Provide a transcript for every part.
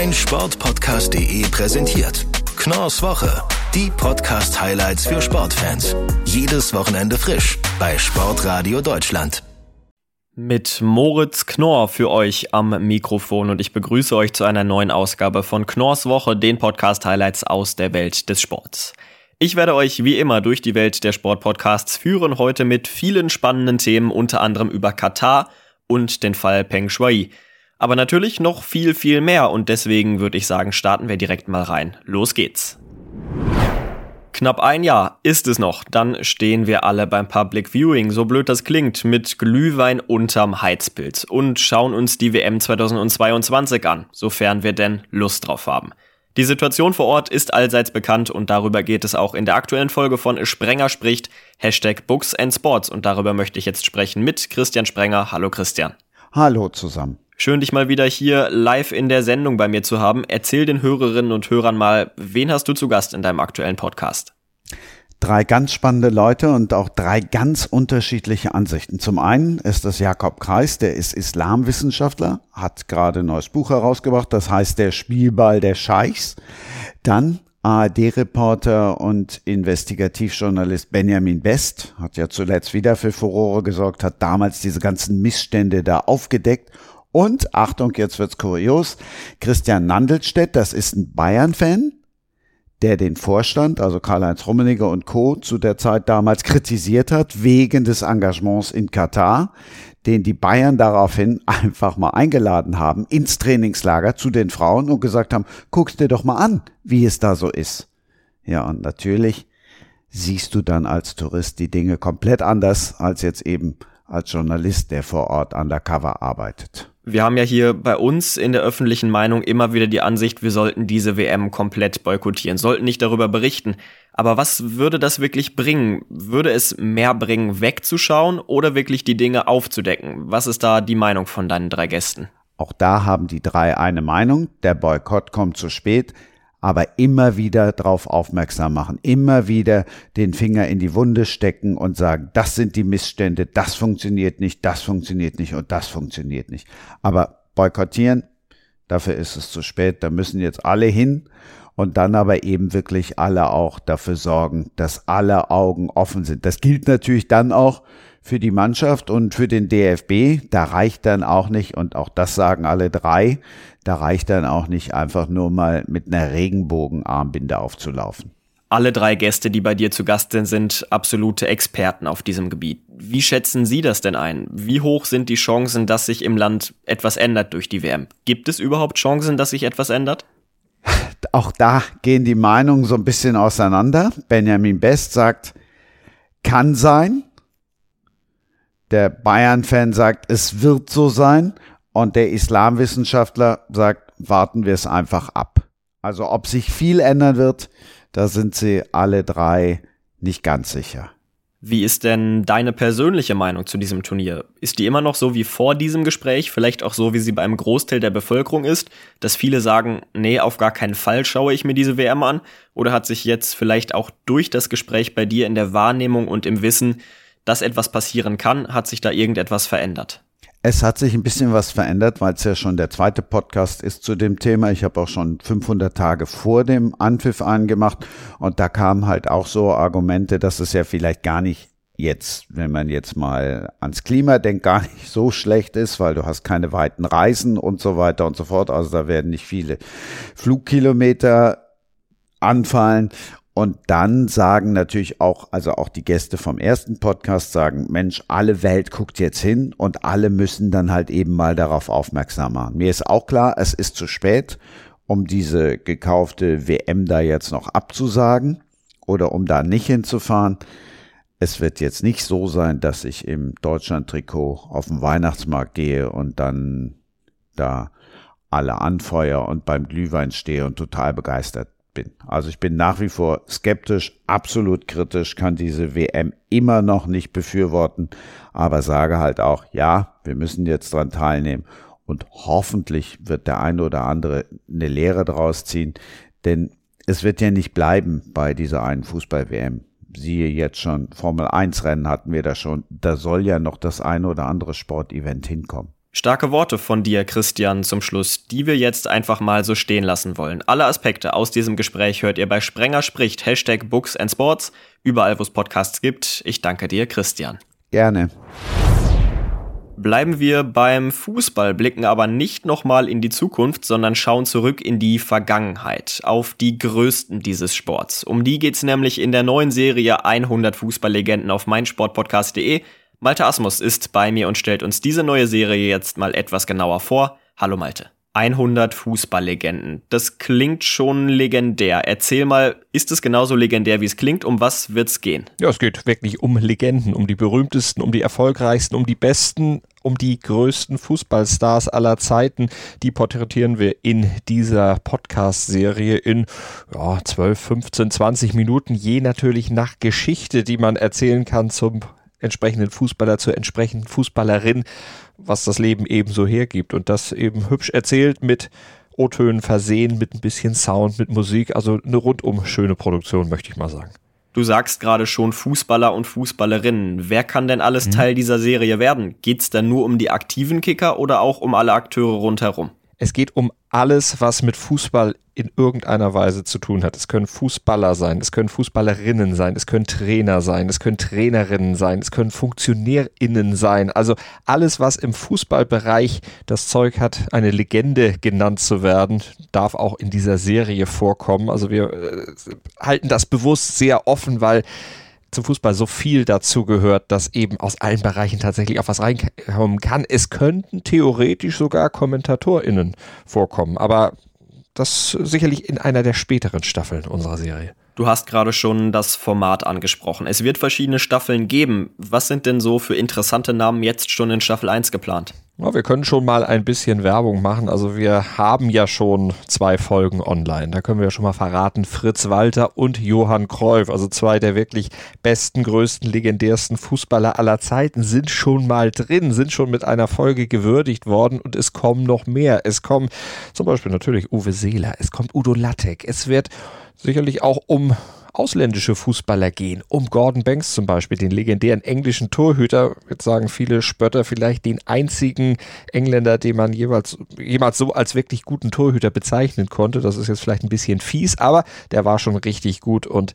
mein Sportpodcast.de präsentiert. Knorrs Woche. Die Podcast-Highlights für Sportfans. Jedes Wochenende frisch bei Sportradio Deutschland. Mit Moritz Knorr für euch am Mikrofon und ich begrüße euch zu einer neuen Ausgabe von Knorrs Woche, den Podcast-Highlights aus der Welt des Sports. Ich werde euch wie immer durch die Welt der Sportpodcasts führen, heute mit vielen spannenden Themen, unter anderem über Katar und den Fall Peng Shui. Aber natürlich noch viel, viel mehr und deswegen würde ich sagen, starten wir direkt mal rein. Los geht's. Knapp ein Jahr ist es noch, dann stehen wir alle beim Public Viewing, so blöd das klingt, mit Glühwein unterm Heizpilz und schauen uns die WM 2022 an, sofern wir denn Lust drauf haben. Die Situation vor Ort ist allseits bekannt und darüber geht es auch in der aktuellen Folge von Sprenger spricht, Hashtag Books and Sports und darüber möchte ich jetzt sprechen mit Christian Sprenger. Hallo Christian. Hallo zusammen. Schön, dich mal wieder hier live in der Sendung bei mir zu haben. Erzähl den Hörerinnen und Hörern mal, wen hast du zu Gast in deinem aktuellen Podcast? drei ganz spannende Leute und auch drei ganz unterschiedliche Ansichten. Zum einen ist das Jakob Kreis, der ist Islamwissenschaftler, hat gerade ein neues Buch herausgebracht, das heißt Der Spielball der Scheichs. Dann ARD-Reporter und Investigativjournalist Benjamin Best hat ja zuletzt wieder für Furore gesorgt, hat damals diese ganzen Missstände da aufgedeckt. Und Achtung, jetzt wird's kurios, Christian Nandelstedt, das ist ein Bayern-Fan, der den Vorstand, also Karl-Heinz Rummenigge und Co. zu der Zeit damals kritisiert hat, wegen des Engagements in Katar, den die Bayern daraufhin einfach mal eingeladen haben ins Trainingslager zu den Frauen und gesagt haben, guck's dir doch mal an, wie es da so ist. Ja, und natürlich siehst du dann als Tourist die Dinge komplett anders als jetzt eben als Journalist, der vor Ort undercover arbeitet. Wir haben ja hier bei uns in der öffentlichen Meinung immer wieder die Ansicht, wir sollten diese WM komplett boykottieren, sollten nicht darüber berichten. Aber was würde das wirklich bringen? Würde es mehr bringen, wegzuschauen oder wirklich die Dinge aufzudecken? Was ist da die Meinung von deinen drei Gästen? Auch da haben die drei eine Meinung. Der Boykott kommt zu spät aber immer wieder darauf aufmerksam machen, immer wieder den Finger in die Wunde stecken und sagen, das sind die Missstände, das funktioniert nicht, das funktioniert nicht und das funktioniert nicht. Aber boykottieren, dafür ist es zu spät, da müssen jetzt alle hin und dann aber eben wirklich alle auch dafür sorgen, dass alle Augen offen sind. Das gilt natürlich dann auch für die Mannschaft und für den DFB. Da reicht dann auch nicht, und auch das sagen alle drei, da reicht dann auch nicht einfach nur mal mit einer Regenbogenarmbinde aufzulaufen. Alle drei Gäste, die bei dir zu Gast sind, sind absolute Experten auf diesem Gebiet. Wie schätzen Sie das denn ein? Wie hoch sind die Chancen, dass sich im Land etwas ändert durch die WM? Gibt es überhaupt Chancen, dass sich etwas ändert? Auch da gehen die Meinungen so ein bisschen auseinander. Benjamin Best sagt, kann sein. Der Bayern-Fan sagt, es wird so sein. Und der Islamwissenschaftler sagt, warten wir es einfach ab. Also ob sich viel ändern wird, da sind sie alle drei nicht ganz sicher. Wie ist denn deine persönliche Meinung zu diesem Turnier? Ist die immer noch so wie vor diesem Gespräch, vielleicht auch so, wie sie beim Großteil der Bevölkerung ist, dass viele sagen, nee, auf gar keinen Fall schaue ich mir diese WM an? Oder hat sich jetzt vielleicht auch durch das Gespräch bei dir in der Wahrnehmung und im Wissen, dass etwas passieren kann, hat sich da irgendetwas verändert? Es hat sich ein bisschen was verändert, weil es ja schon der zweite Podcast ist zu dem Thema. Ich habe auch schon 500 Tage vor dem Anpfiff angemacht und da kamen halt auch so Argumente, dass es ja vielleicht gar nicht jetzt, wenn man jetzt mal ans Klima denkt, gar nicht so schlecht ist, weil du hast keine weiten Reisen und so weiter und so fort. Also da werden nicht viele Flugkilometer anfallen und dann sagen natürlich auch, also auch die Gäste vom ersten Podcast sagen, Mensch, alle Welt guckt jetzt hin und alle müssen dann halt eben mal darauf aufmerksam machen. Mir ist auch klar, es ist zu spät, um diese gekaufte WM da jetzt noch abzusagen oder um da nicht hinzufahren. Es wird jetzt nicht so sein, dass ich im Deutschland-Trikot auf den Weihnachtsmarkt gehe und dann da alle anfeuer und beim Glühwein stehe und total begeistert bin. Also ich bin nach wie vor skeptisch, absolut kritisch, kann diese WM immer noch nicht befürworten, aber sage halt auch, ja, wir müssen jetzt dran teilnehmen und hoffentlich wird der eine oder andere eine Lehre draus ziehen, denn es wird ja nicht bleiben bei dieser einen Fußball-WM. Siehe jetzt schon, Formel 1 Rennen hatten wir da schon, da soll ja noch das eine oder andere Sportevent hinkommen. Starke Worte von dir, Christian, zum Schluss, die wir jetzt einfach mal so stehen lassen wollen. Alle Aspekte aus diesem Gespräch hört ihr bei Sprenger spricht, Hashtag Books and Sports, überall wo es Podcasts gibt. Ich danke dir, Christian. Gerne. Bleiben wir beim Fußball, blicken aber nicht nochmal in die Zukunft, sondern schauen zurück in die Vergangenheit, auf die größten dieses Sports. Um die geht's nämlich in der neuen Serie 100 Fußballlegenden auf meinsportpodcast.de. Malte Asmus ist bei mir und stellt uns diese neue Serie jetzt mal etwas genauer vor. Hallo Malte. 100 Fußballlegenden. Das klingt schon legendär. Erzähl mal, ist es genauso legendär, wie es klingt? Um was wird's gehen? Ja, es geht wirklich um Legenden, um die berühmtesten, um die erfolgreichsten, um die besten, um die größten Fußballstars aller Zeiten. Die porträtieren wir in dieser Podcast-Serie in ja, 12, 15, 20 Minuten, je natürlich nach Geschichte, die man erzählen kann zum entsprechenden Fußballer zur entsprechenden Fußballerin, was das Leben eben so hergibt. Und das eben hübsch erzählt mit O-Tönen versehen, mit ein bisschen Sound, mit Musik. Also eine rundum schöne Produktion, möchte ich mal sagen. Du sagst gerade schon Fußballer und Fußballerinnen. Wer kann denn alles mhm. Teil dieser Serie werden? Geht's da nur um die aktiven Kicker oder auch um alle Akteure rundherum? Es geht um alles, was mit Fußball in irgendeiner Weise zu tun hat. Es können Fußballer sein, es können Fußballerinnen sein, es können Trainer sein, es können Trainerinnen sein, es können Funktionärinnen sein. Also alles, was im Fußballbereich das Zeug hat, eine Legende genannt zu werden, darf auch in dieser Serie vorkommen. Also wir äh, halten das bewusst sehr offen, weil zum Fußball so viel dazu gehört, dass eben aus allen Bereichen tatsächlich auch was reinkommen kann. Es könnten theoretisch sogar KommentatorInnen vorkommen, aber das sicherlich in einer der späteren Staffeln unserer Serie. Du hast gerade schon das Format angesprochen. Es wird verschiedene Staffeln geben. Was sind denn so für interessante Namen jetzt schon in Staffel 1 geplant? Ja, wir können schon mal ein bisschen Werbung machen. Also wir haben ja schon zwei Folgen online. Da können wir ja schon mal verraten, Fritz Walter und Johann Cruyff, also zwei der wirklich besten, größten, legendärsten Fußballer aller Zeiten, sind schon mal drin, sind schon mit einer Folge gewürdigt worden und es kommen noch mehr. Es kommen zum Beispiel natürlich Uwe Seeler, es kommt Udo Lattek, es wird sicherlich auch um ausländische Fußballer gehen, um Gordon Banks zum Beispiel, den legendären englischen Torhüter, jetzt sagen viele Spötter vielleicht den einzigen Engländer, den man jeweils, jemals so als wirklich guten Torhüter bezeichnen konnte. Das ist jetzt vielleicht ein bisschen fies, aber der war schon richtig gut und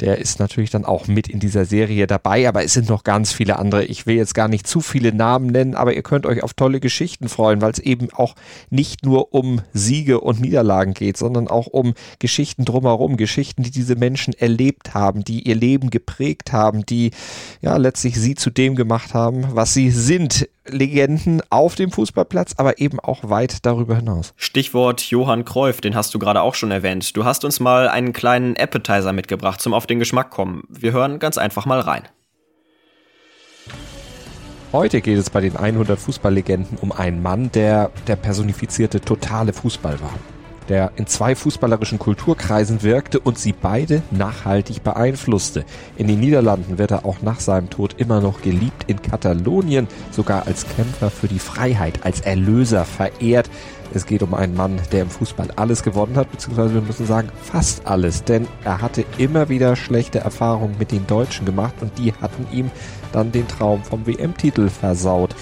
der ist natürlich dann auch mit in dieser Serie dabei, aber es sind noch ganz viele andere. Ich will jetzt gar nicht zu viele Namen nennen, aber ihr könnt euch auf tolle Geschichten freuen, weil es eben auch nicht nur um Siege und Niederlagen geht, sondern auch um Geschichten drumherum, Geschichten, die diese Menschen erlebt haben, die ihr Leben geprägt haben, die ja letztlich sie zu dem gemacht haben, was sie sind. Legenden auf dem Fußballplatz, aber eben auch weit darüber hinaus. Stichwort Johann Cruyff, den hast du gerade auch schon erwähnt. Du hast uns mal einen kleinen Appetizer mitgebracht zum auf den Geschmack kommen. Wir hören ganz einfach mal rein. Heute geht es bei den 100 Fußballlegenden um einen Mann, der der personifizierte totale Fußball war der in zwei fußballerischen Kulturkreisen wirkte und sie beide nachhaltig beeinflusste. In den Niederlanden wird er auch nach seinem Tod immer noch geliebt, in Katalonien sogar als Kämpfer für die Freiheit, als Erlöser verehrt. Es geht um einen Mann, der im Fußball alles gewonnen hat, beziehungsweise wir müssen sagen fast alles, denn er hatte immer wieder schlechte Erfahrungen mit den Deutschen gemacht und die hatten ihm dann den Traum vom WM-Titel versaut.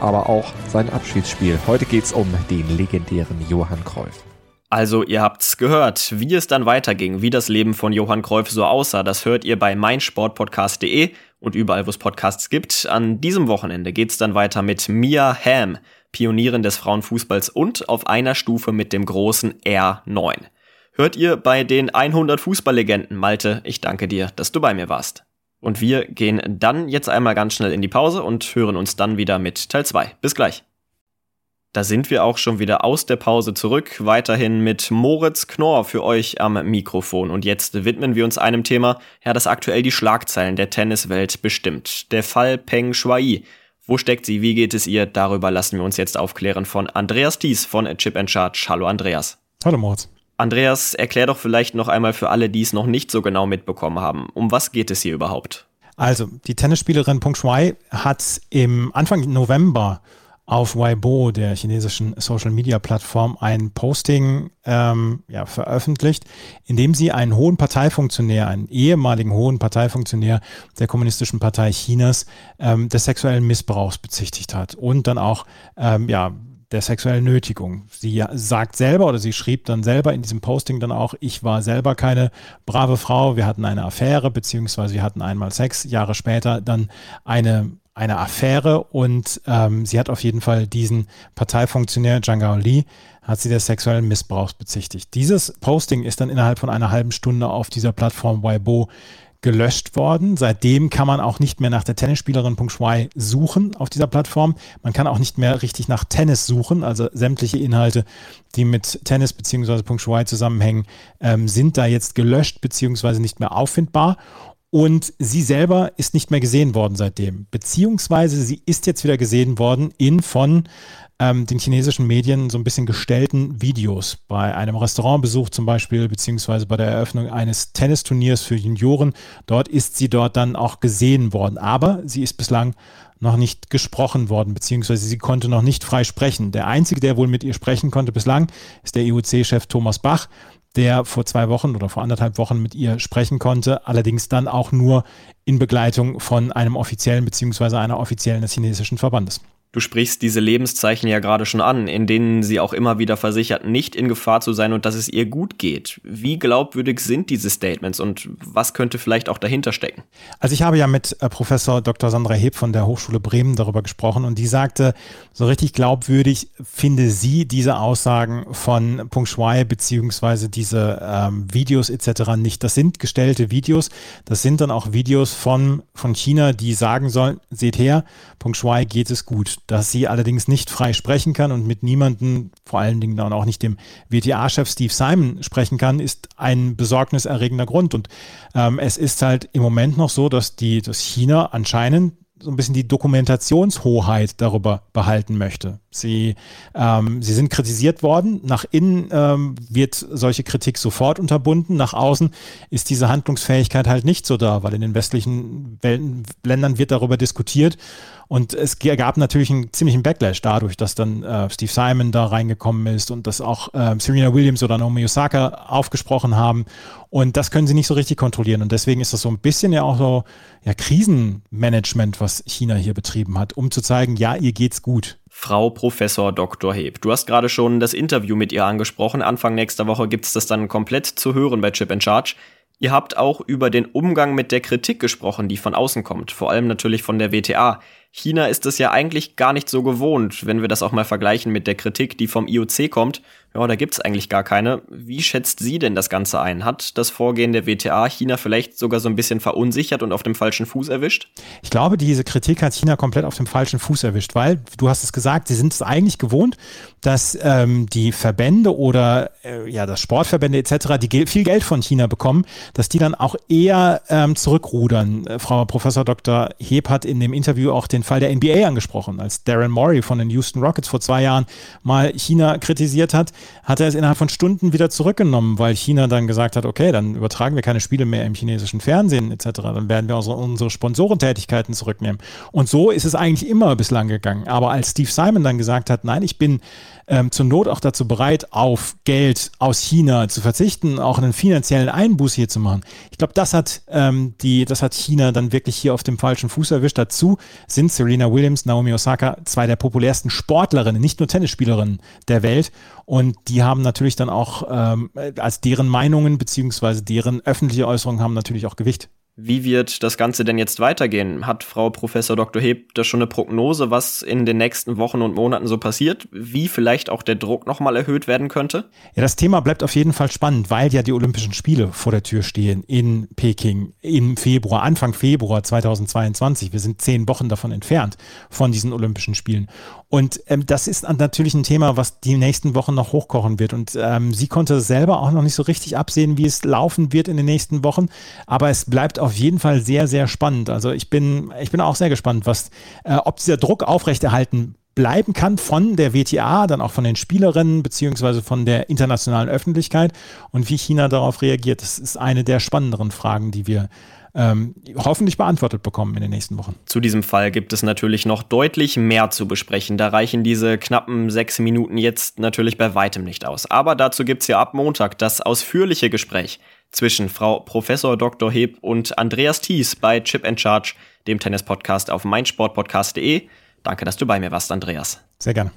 Aber auch sein Abschiedsspiel. Heute geht es um den legendären Johann Cruyff. Also, ihr habt's gehört. Wie es dann weiterging, wie das Leben von Johann Cruyff so aussah, das hört ihr bei meinsportpodcast.de und überall, wo es Podcasts gibt. An diesem Wochenende geht's dann weiter mit Mia Hamm, Pionierin des Frauenfußballs und auf einer Stufe mit dem großen R9. Hört ihr bei den 100 Fußballlegenden, Malte, ich danke dir, dass du bei mir warst. Und wir gehen dann jetzt einmal ganz schnell in die Pause und hören uns dann wieder mit Teil 2. Bis gleich. Da sind wir auch schon wieder aus der Pause zurück, weiterhin mit Moritz Knorr für euch am Mikrofon. Und jetzt widmen wir uns einem Thema, ja, das aktuell die Schlagzeilen der Tenniswelt bestimmt. Der Fall Peng Shuai. Wo steckt sie? Wie geht es ihr? Darüber lassen wir uns jetzt aufklären von Andreas Thies von Chip and Charge. Hallo Andreas. Hallo Moritz. Andreas, erklär doch vielleicht noch einmal für alle, die es noch nicht so genau mitbekommen haben. Um was geht es hier überhaupt? Also, die Tennisspielerin Peng Shuai hat im Anfang November auf Weibo, der chinesischen Social-Media-Plattform, ein Posting ähm, ja, veröffentlicht, in dem sie einen hohen Parteifunktionär, einen ehemaligen hohen Parteifunktionär der Kommunistischen Partei Chinas ähm, des sexuellen Missbrauchs bezichtigt hat und dann auch ähm, ja, der sexuellen Nötigung. Sie sagt selber oder sie schrieb dann selber in diesem Posting dann auch, ich war selber keine brave Frau, wir hatten eine Affäre, beziehungsweise wir hatten einmal Sex, Jahre später dann eine, eine Affäre und ähm, sie hat auf jeden Fall diesen Parteifunktionär Zhang Li hat sie des sexuellen Missbrauchs bezichtigt. Dieses Posting ist dann innerhalb von einer halben Stunde auf dieser Plattform Weibo gelöscht worden. Seitdem kann man auch nicht mehr nach der Tennisspielerin Peng suchen auf dieser Plattform. Man kann auch nicht mehr richtig nach Tennis suchen. Also sämtliche Inhalte, die mit Tennis bzw. Peng zusammenhängen, ähm, sind da jetzt gelöscht bzw. nicht mehr auffindbar. Und sie selber ist nicht mehr gesehen worden seitdem. Beziehungsweise sie ist jetzt wieder gesehen worden in von ähm, den chinesischen Medien so ein bisschen gestellten Videos. Bei einem Restaurantbesuch zum Beispiel, beziehungsweise bei der Eröffnung eines Tennisturniers für Junioren. Dort ist sie dort dann auch gesehen worden. Aber sie ist bislang noch nicht gesprochen worden, beziehungsweise sie konnte noch nicht frei sprechen. Der Einzige, der wohl mit ihr sprechen konnte bislang, ist der IOC-Chef Thomas Bach, der vor zwei Wochen oder vor anderthalb Wochen mit ihr sprechen konnte, allerdings dann auch nur in Begleitung von einem offiziellen beziehungsweise einer offiziellen des chinesischen Verbandes. Du sprichst diese Lebenszeichen ja gerade schon an, in denen sie auch immer wieder versichert, nicht in Gefahr zu sein und dass es ihr gut geht. Wie glaubwürdig sind diese Statements und was könnte vielleicht auch dahinter stecken? Also ich habe ja mit äh, Professor Dr. Sandra Heb von der Hochschule Bremen darüber gesprochen und die sagte, so richtig glaubwürdig finde sie diese Aussagen von Peng Shuai beziehungsweise diese ähm, Videos etc. nicht. Das sind gestellte Videos, das sind dann auch Videos von, von China, die sagen sollen, seht her, Peng Shuai geht es gut dass sie allerdings nicht frei sprechen kann und mit niemandem, vor allen Dingen dann auch nicht dem WTA-Chef Steve Simon sprechen kann, ist ein besorgniserregender Grund. Und ähm, es ist halt im Moment noch so, dass die, dass China anscheinend so ein bisschen die Dokumentationshoheit darüber behalten möchte. Sie, ähm, sie sind kritisiert worden. Nach innen ähm, wird solche Kritik sofort unterbunden. Nach außen ist diese Handlungsfähigkeit halt nicht so da, weil in den westlichen Welten, Ländern wird darüber diskutiert. Und es gab natürlich einen ziemlichen Backlash dadurch, dass dann äh, Steve Simon da reingekommen ist und dass auch äh, Serena Williams oder Naomi Osaka aufgesprochen haben. Und das können sie nicht so richtig kontrollieren. Und deswegen ist das so ein bisschen ja auch so ja, Krisenmanagement, was China hier betrieben hat, um zu zeigen, ja, ihr geht's gut. Frau Professor Dr. Heb, du hast gerade schon das Interview mit ihr angesprochen. Anfang nächster Woche gibt es das dann komplett zu hören bei Chip and Charge. Ihr habt auch über den Umgang mit der Kritik gesprochen, die von außen kommt, vor allem natürlich von der WTA. China ist es ja eigentlich gar nicht so gewohnt, wenn wir das auch mal vergleichen mit der Kritik, die vom IOC kommt. Ja, da gibt's eigentlich gar keine. Wie schätzt sie denn das Ganze ein? Hat das Vorgehen der WTA China vielleicht sogar so ein bisschen verunsichert und auf dem falschen Fuß erwischt? Ich glaube, diese Kritik hat China komplett auf dem falschen Fuß erwischt, weil, du hast es gesagt, sie sind es eigentlich gewohnt, dass ähm, die Verbände oder äh, ja, das Sportverbände etc., die ge viel Geld von China bekommen, dass die dann auch eher ähm, zurückrudern. Äh, Frau Professor Dr. Heb hat in dem Interview auch den Fall der NBA angesprochen, als Darren Morey von den Houston Rockets vor zwei Jahren mal China kritisiert hat hat er es innerhalb von Stunden wieder zurückgenommen, weil China dann gesagt hat, okay, dann übertragen wir keine Spiele mehr im chinesischen Fernsehen etc., dann werden wir unsere, unsere Sponsorentätigkeiten zurücknehmen. Und so ist es eigentlich immer bislang gegangen. Aber als Steve Simon dann gesagt hat, nein, ich bin ähm, zur Not auch dazu bereit, auf Geld aus China zu verzichten, auch einen finanziellen Einbuß hier zu machen. Ich glaube, das ähm, das hat China dann wirklich hier auf dem falschen Fuß erwischt. Dazu sind Serena Williams, Naomi Osaka zwei der populärsten Sportlerinnen, nicht nur Tennisspielerinnen der Welt. Und die haben natürlich dann auch ähm, als deren Meinungen beziehungsweise deren öffentliche Äußerungen haben natürlich auch Gewicht. Wie wird das Ganze denn jetzt weitergehen? Hat Frau Professor Dr. Heb da schon eine Prognose, was in den nächsten Wochen und Monaten so passiert? Wie vielleicht auch der Druck nochmal erhöht werden könnte? Ja, das Thema bleibt auf jeden Fall spannend, weil ja die Olympischen Spiele vor der Tür stehen in Peking im Februar, Anfang Februar 2022. Wir sind zehn Wochen davon entfernt von diesen Olympischen Spielen. Und ähm, das ist natürlich ein Thema, was die nächsten Wochen noch hochkochen wird. Und ähm, sie konnte selber auch noch nicht so richtig absehen, wie es laufen wird in den nächsten Wochen. Aber es bleibt auf jeden Fall sehr, sehr spannend. Also ich bin, ich bin auch sehr gespannt, was, äh, ob dieser Druck aufrechterhalten bleiben kann von der WTA, dann auch von den Spielerinnen beziehungsweise von der internationalen Öffentlichkeit und wie China darauf reagiert. Das ist eine der spannenderen Fragen, die wir ähm, hoffentlich beantwortet bekommen in den nächsten Wochen. Zu diesem Fall gibt es natürlich noch deutlich mehr zu besprechen. Da reichen diese knappen sechs Minuten jetzt natürlich bei weitem nicht aus. Aber dazu gibt's ja ab Montag das ausführliche Gespräch zwischen Frau Professor Dr. Heb und Andreas Thies bei Chip and Charge, dem Tennis-Podcast auf meinsportpodcast.de. Danke, dass du bei mir warst, Andreas. Sehr gerne.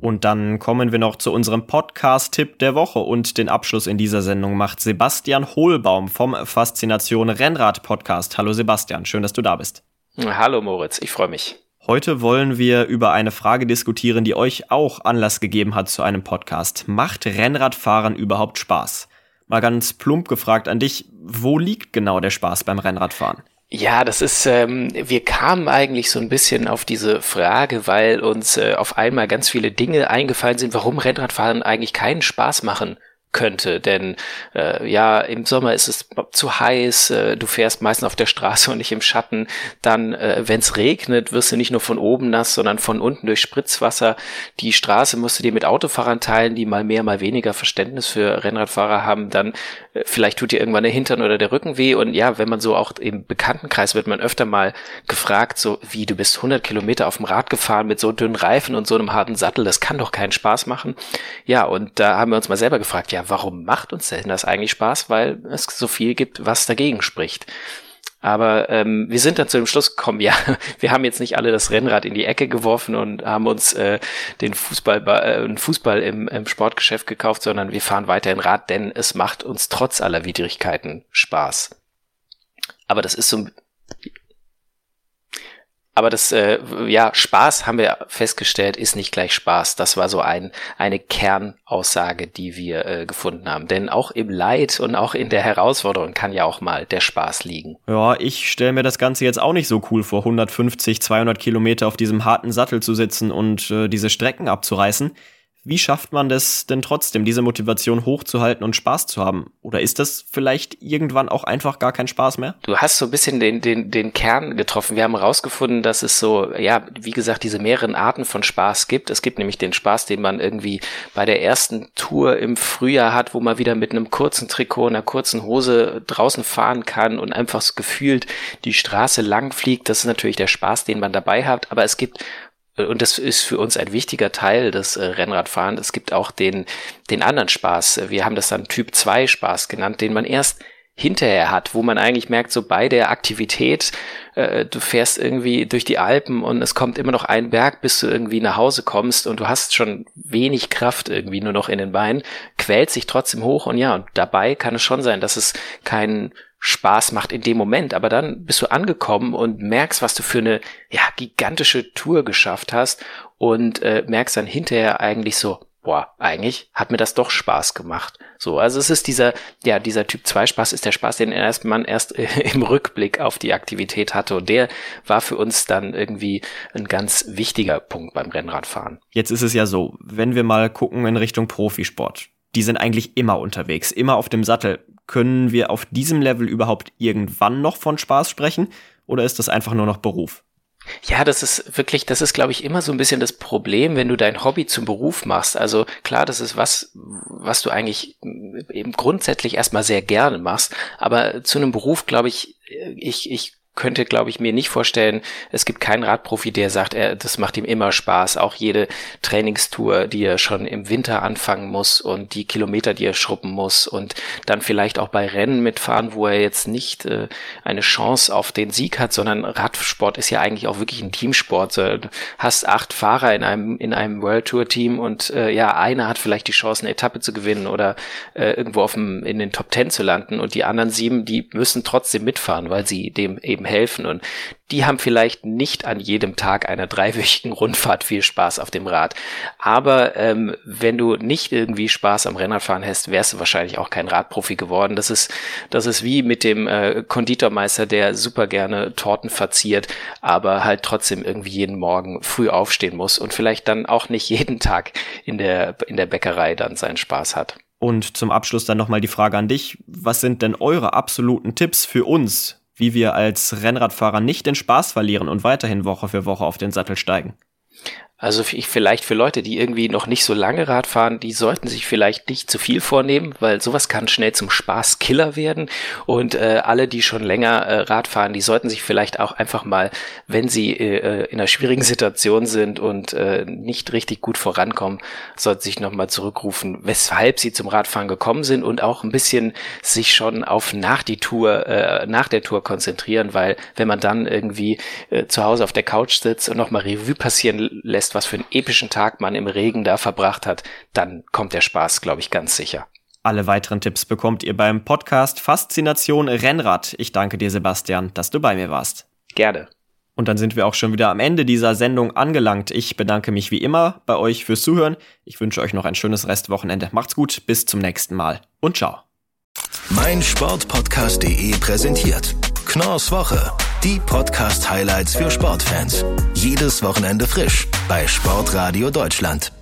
Und dann kommen wir noch zu unserem Podcast-Tipp der Woche und den Abschluss in dieser Sendung macht Sebastian Hohlbaum vom Faszination Rennrad Podcast. Hallo Sebastian, schön, dass du da bist. Hallo Moritz, ich freue mich. Heute wollen wir über eine Frage diskutieren, die euch auch Anlass gegeben hat zu einem Podcast. Macht Rennradfahren überhaupt Spaß? Mal ganz plump gefragt an dich, wo liegt genau der Spaß beim Rennradfahren? Ja, das ist, ähm, wir kamen eigentlich so ein bisschen auf diese Frage, weil uns äh, auf einmal ganz viele Dinge eingefallen sind, warum Rennradfahren eigentlich keinen Spaß machen könnte. Denn äh, ja, im Sommer ist es zu heiß, äh, du fährst meistens auf der Straße und nicht im Schatten. Dann, äh, wenn es regnet, wirst du nicht nur von oben nass, sondern von unten durch Spritzwasser. Die Straße musst du dir mit Autofahrern teilen, die mal mehr, mal weniger Verständnis für Rennradfahrer haben. Dann äh, vielleicht tut dir irgendwann der Hintern oder der Rücken weh. Und ja, wenn man so auch im Bekanntenkreis wird man öfter mal gefragt, so wie du bist 100 Kilometer auf dem Rad gefahren mit so dünnen Reifen und so einem harten Sattel, das kann doch keinen Spaß machen. Ja, und da haben wir uns mal selber gefragt, ja, warum macht uns denn das eigentlich Spaß? Weil es so viel gibt, was dagegen spricht. Aber ähm, wir sind dann zu dem Schluss gekommen, ja, wir haben jetzt nicht alle das Rennrad in die Ecke geworfen und haben uns äh, den Fußball, äh, Fußball im, im Sportgeschäft gekauft, sondern wir fahren weiterhin Rad, denn es macht uns trotz aller Widrigkeiten Spaß. Aber das ist so aber das, äh, ja, Spaß haben wir festgestellt, ist nicht gleich Spaß. Das war so ein, eine Kernaussage, die wir äh, gefunden haben. Denn auch im Leid und auch in der Herausforderung kann ja auch mal der Spaß liegen. Ja, ich stelle mir das Ganze jetzt auch nicht so cool vor, 150, 200 Kilometer auf diesem harten Sattel zu sitzen und äh, diese Strecken abzureißen. Wie schafft man das denn trotzdem, diese Motivation hochzuhalten und Spaß zu haben? Oder ist das vielleicht irgendwann auch einfach gar kein Spaß mehr? Du hast so ein bisschen den, den, den Kern getroffen. Wir haben herausgefunden, dass es so, ja, wie gesagt, diese mehreren Arten von Spaß gibt. Es gibt nämlich den Spaß, den man irgendwie bei der ersten Tour im Frühjahr hat, wo man wieder mit einem kurzen Trikot, einer kurzen Hose draußen fahren kann und einfach gefühlt die Straße lang fliegt. Das ist natürlich der Spaß, den man dabei hat. Aber es gibt und das ist für uns ein wichtiger Teil des äh, Rennradfahren. Es gibt auch den, den anderen Spaß. Wir haben das dann Typ 2 Spaß genannt, den man erst hinterher hat, wo man eigentlich merkt, so bei der Aktivität, äh, du fährst irgendwie durch die Alpen und es kommt immer noch ein Berg, bis du irgendwie nach Hause kommst und du hast schon wenig Kraft irgendwie nur noch in den Beinen, quält sich trotzdem hoch und ja, und dabei kann es schon sein, dass es keinen Spaß macht in dem Moment, aber dann bist du angekommen und merkst, was du für eine ja, gigantische Tour geschafft hast und äh, merkst dann hinterher eigentlich so, boah, eigentlich hat mir das doch Spaß gemacht. So, also es ist dieser, ja, dieser Typ 2 Spaß ist der Spaß, den erst man erst äh, im Rückblick auf die Aktivität hatte und der war für uns dann irgendwie ein ganz wichtiger Punkt beim Rennradfahren. Jetzt ist es ja so, wenn wir mal gucken in Richtung Profisport, die sind eigentlich immer unterwegs, immer auf dem Sattel. Können wir auf diesem Level überhaupt irgendwann noch von Spaß sprechen oder ist das einfach nur noch Beruf? Ja, das ist wirklich, das ist, glaube ich, immer so ein bisschen das Problem, wenn du dein Hobby zum Beruf machst. Also klar, das ist was, was du eigentlich eben grundsätzlich erstmal sehr gerne machst. Aber zu einem Beruf, glaube ich, ich, ich könnte, glaube ich, mir nicht vorstellen, es gibt keinen Radprofi, der sagt, er, das macht ihm immer Spaß. Auch jede Trainingstour, die er schon im Winter anfangen muss und die Kilometer, die er schruppen muss und dann vielleicht auch bei Rennen mitfahren, wo er jetzt nicht äh, eine Chance auf den Sieg hat, sondern Radsport ist ja eigentlich auch wirklich ein Teamsport. Du hast acht Fahrer in einem, in einem World Tour Team und äh, ja, einer hat vielleicht die Chance, eine Etappe zu gewinnen oder äh, irgendwo auf dem, in den Top Ten zu landen und die anderen sieben, die müssen trotzdem mitfahren, weil sie dem eben helfen. Und die haben vielleicht nicht an jedem Tag einer dreiwöchigen Rundfahrt viel Spaß auf dem Rad. Aber ähm, wenn du nicht irgendwie Spaß am Rennradfahren hast, wärst du wahrscheinlich auch kein Radprofi geworden. Das ist, das ist wie mit dem äh, Konditormeister, der super gerne Torten verziert, aber halt trotzdem irgendwie jeden Morgen früh aufstehen muss und vielleicht dann auch nicht jeden Tag in der, in der Bäckerei dann seinen Spaß hat. Und zum Abschluss dann nochmal die Frage an dich. Was sind denn eure absoluten Tipps für uns, wie wir als Rennradfahrer nicht den Spaß verlieren und weiterhin Woche für Woche auf den Sattel steigen? Also vielleicht für Leute, die irgendwie noch nicht so lange Rad fahren, die sollten sich vielleicht nicht zu viel vornehmen, weil sowas kann schnell zum Spaßkiller werden. Und äh, alle, die schon länger äh, Rad fahren, die sollten sich vielleicht auch einfach mal, wenn sie äh, äh, in einer schwierigen Situation sind und äh, nicht richtig gut vorankommen, sollten sich nochmal zurückrufen, weshalb sie zum Radfahren gekommen sind und auch ein bisschen sich schon auf nach die Tour, äh, nach der Tour konzentrieren, weil wenn man dann irgendwie äh, zu Hause auf der Couch sitzt und nochmal Revue passieren lässt, lässt, was für einen epischen Tag man im Regen da verbracht hat, dann kommt der Spaß, glaube ich, ganz sicher. Alle weiteren Tipps bekommt ihr beim Podcast Faszination Rennrad. Ich danke dir, Sebastian, dass du bei mir warst. Gerne. Und dann sind wir auch schon wieder am Ende dieser Sendung angelangt. Ich bedanke mich wie immer bei euch fürs Zuhören. Ich wünsche euch noch ein schönes Restwochenende. Macht's gut, bis zum nächsten Mal und ciao. Mein Sportpodcast.de präsentiert Knorrs Woche. Die Podcast-Highlights für Sportfans. Jedes Wochenende frisch bei Sportradio Deutschland.